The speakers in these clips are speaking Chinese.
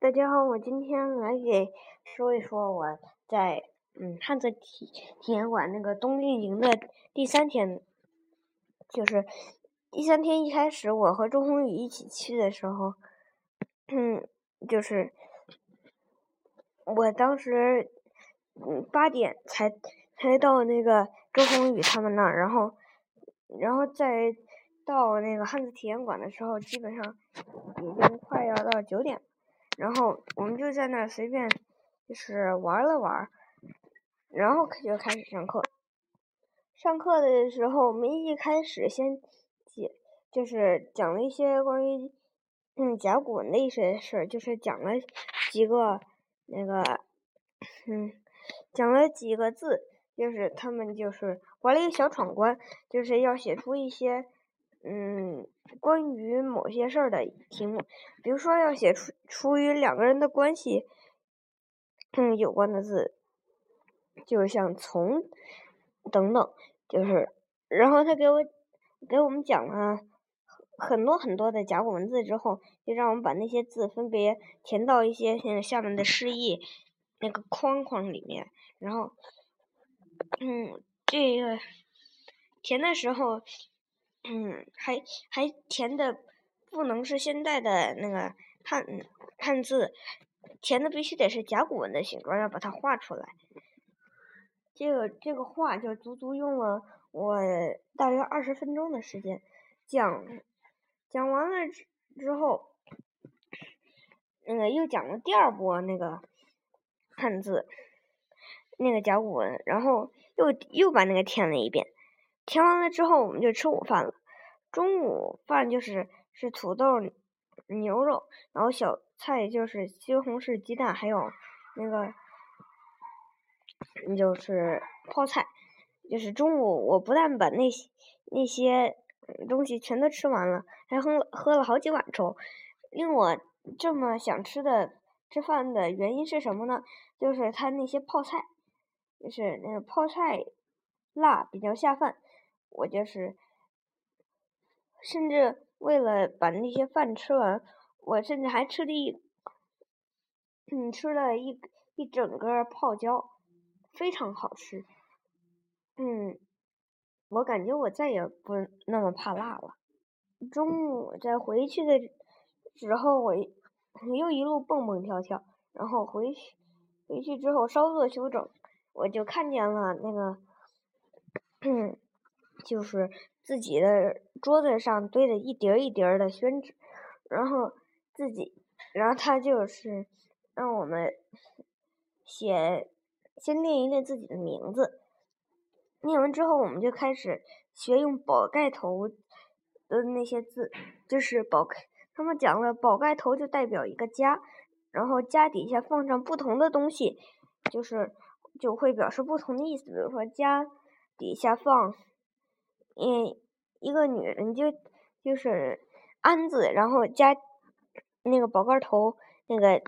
大家好，我今天来给说一说我在嗯汉字体体验馆那个冬令营的第三天，就是第三天一开始，我和周宏宇一起去的时候，嗯，就是我当时嗯八点才才到那个周宏宇他们那儿，然后然后再到那个汉字体验馆的时候，基本上已经快要到九点。然后我们就在那儿随便，就是玩了玩，然后就开始上课。上课的时候，我们一开始先讲，就是讲了一些关于嗯甲骨文的一些事儿，就是讲了几个那个嗯讲了几个字，就是他们就是玩了一个小闯关，就是要写出一些。嗯，关于某些事儿的题目，比如说要写出出于两个人的关系，嗯，有关的字，就像从等等，就是，然后他给我给我们讲了很多很多的甲骨文字之后，就让我们把那些字分别填到一些现在下面的示意那个框框里面，然后，嗯，这个填的时候。嗯，还还填的不能是现在的那个汉汉字，填的必须得是甲骨文的形状，要把它画出来。这个这个画就足足用了我大约二十分钟的时间讲，讲完了之之后，那个又讲了第二波那个汉字，那个甲骨文，然后又又把那个填了一遍。填完了之后，我们就吃午饭了。中午饭就是是土豆、牛肉，然后小菜就是西红柿鸡蛋，还有那个就是泡菜。就是中午我不但把那些那些东西全都吃完了，还喝喝了好几碗粥。令我这么想吃的吃饭的原因是什么呢？就是它那些泡菜，就是那个泡菜辣，比较下饭。我就是，甚至为了把那些饭吃完，我甚至还吃了一，嗯，吃了一一整个泡椒，非常好吃。嗯，我感觉我再也不那么怕辣了。中午在回去的时候，我又一路蹦蹦跳跳，然后回去回去之后稍作休整，我就看见了那个，就是自己的桌子上堆的一叠一叠的宣纸，然后自己，然后他就是让我们写，先念一念自己的名字，念完之后我们就开始学用宝盖头的那些字，就是宝盖，他们讲了宝盖头就代表一个家，然后家底下放上不同的东西，就是就会表示不同的意思，比如说家底下放。嗯，一个女人就就是安字，然后加那个宝盖头，那个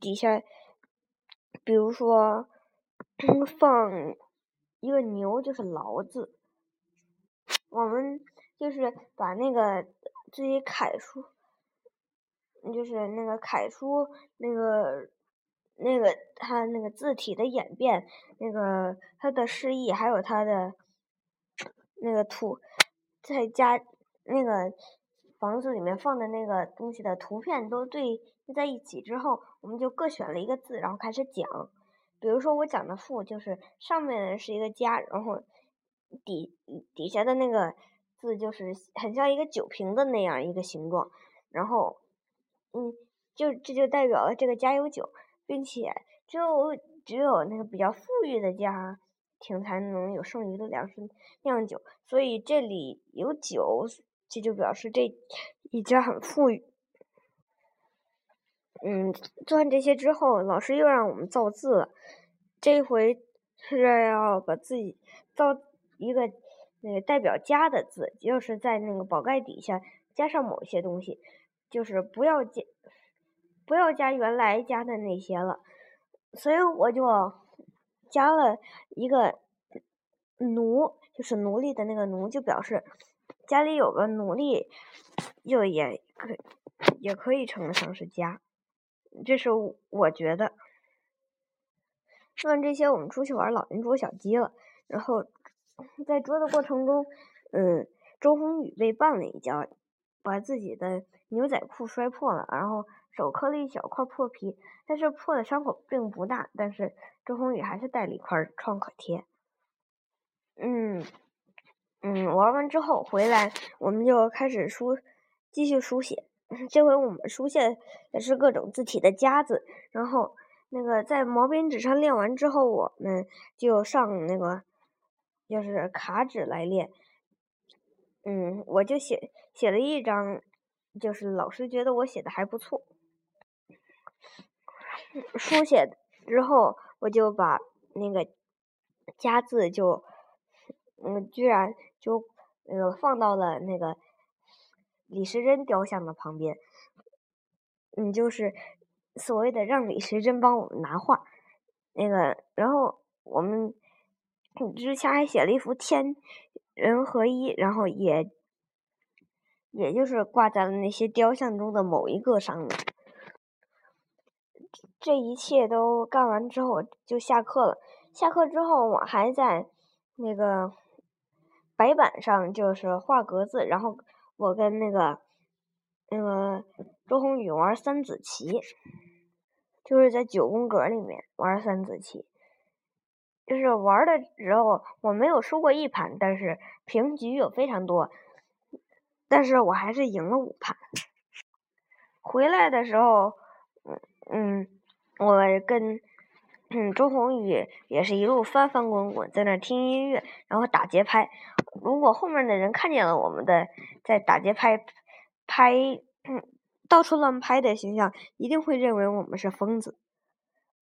底下，比如说放一个牛，就是劳字。我们就是把那个自己楷书，就是那个楷书那个那个它那个字体的演变，那个它的释义，还有它的。那个图，再加那个房子里面放的那个东西的图片都对在一起之后，我们就各选了一个字，然后开始讲。比如说我讲的“富”，就是上面是一个家，然后底底下的那个字就是很像一个酒瓶的那样一个形状，然后嗯，就这就代表了这个家有酒，并且只有只有那个比较富裕的家。庭才能有剩余的粮食酿酒，所以这里有酒，这就表示这一家很富裕。嗯，做完这些之后，老师又让我们造字了。这回是要把自己造一个那个代表家的字，就是在那个宝盖底下加上某些东西，就是不要加不要加原来加的那些了。所以我就。加了一个奴，就是奴隶的那个奴，就表示家里有个奴隶，就也可也可以称得上是家。这是我觉得。说完这些，我们出去玩老鹰捉小鸡了。然后在捉的过程中，嗯，周宏宇被绊了一跤，把自己的牛仔裤摔破了，然后手磕了一小块破皮。但是破的伤口并不大，但是周宏宇还是带了一块创可贴。嗯嗯，玩完之后回来，我们就开始书继续书写。这回我们书写的是各种字体的“家”字，然后。那个在毛边纸上练完之后，我们就上那个就是卡纸来练。嗯，我就写写了一张，就是老师觉得我写的还不错。书写之后，我就把那个“家”字就，嗯，居然就那个放到了那个李时珍雕像的旁边。嗯，就是。所谓的让李时珍帮我们拿画，那个，然后我们之前还写了一幅天人合一，然后也也就是挂在了那些雕像中的某一个上面。这一切都干完之后就下课了。下课之后，我还在那个白板上就是画格子，然后我跟那个那个周宏宇玩三子棋。就是在九宫格里面玩三子棋，就是玩的时候我没有输过一盘，但是平局有非常多，但是我还是赢了五盘。回来的时候，嗯嗯，我跟嗯周宏宇也是一路翻翻滚滚在那听音乐，然后打节拍。如果后面的人看见了我们的在打节拍拍，到处乱拍的形象，一定会认为我们是疯子。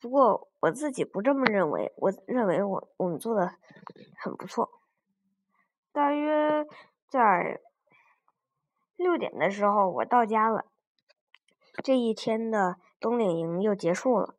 不过我自己不这么认为，我认为我我们做的很不错。大约在六点的时候，我到家了。这一天的冬令营又结束了。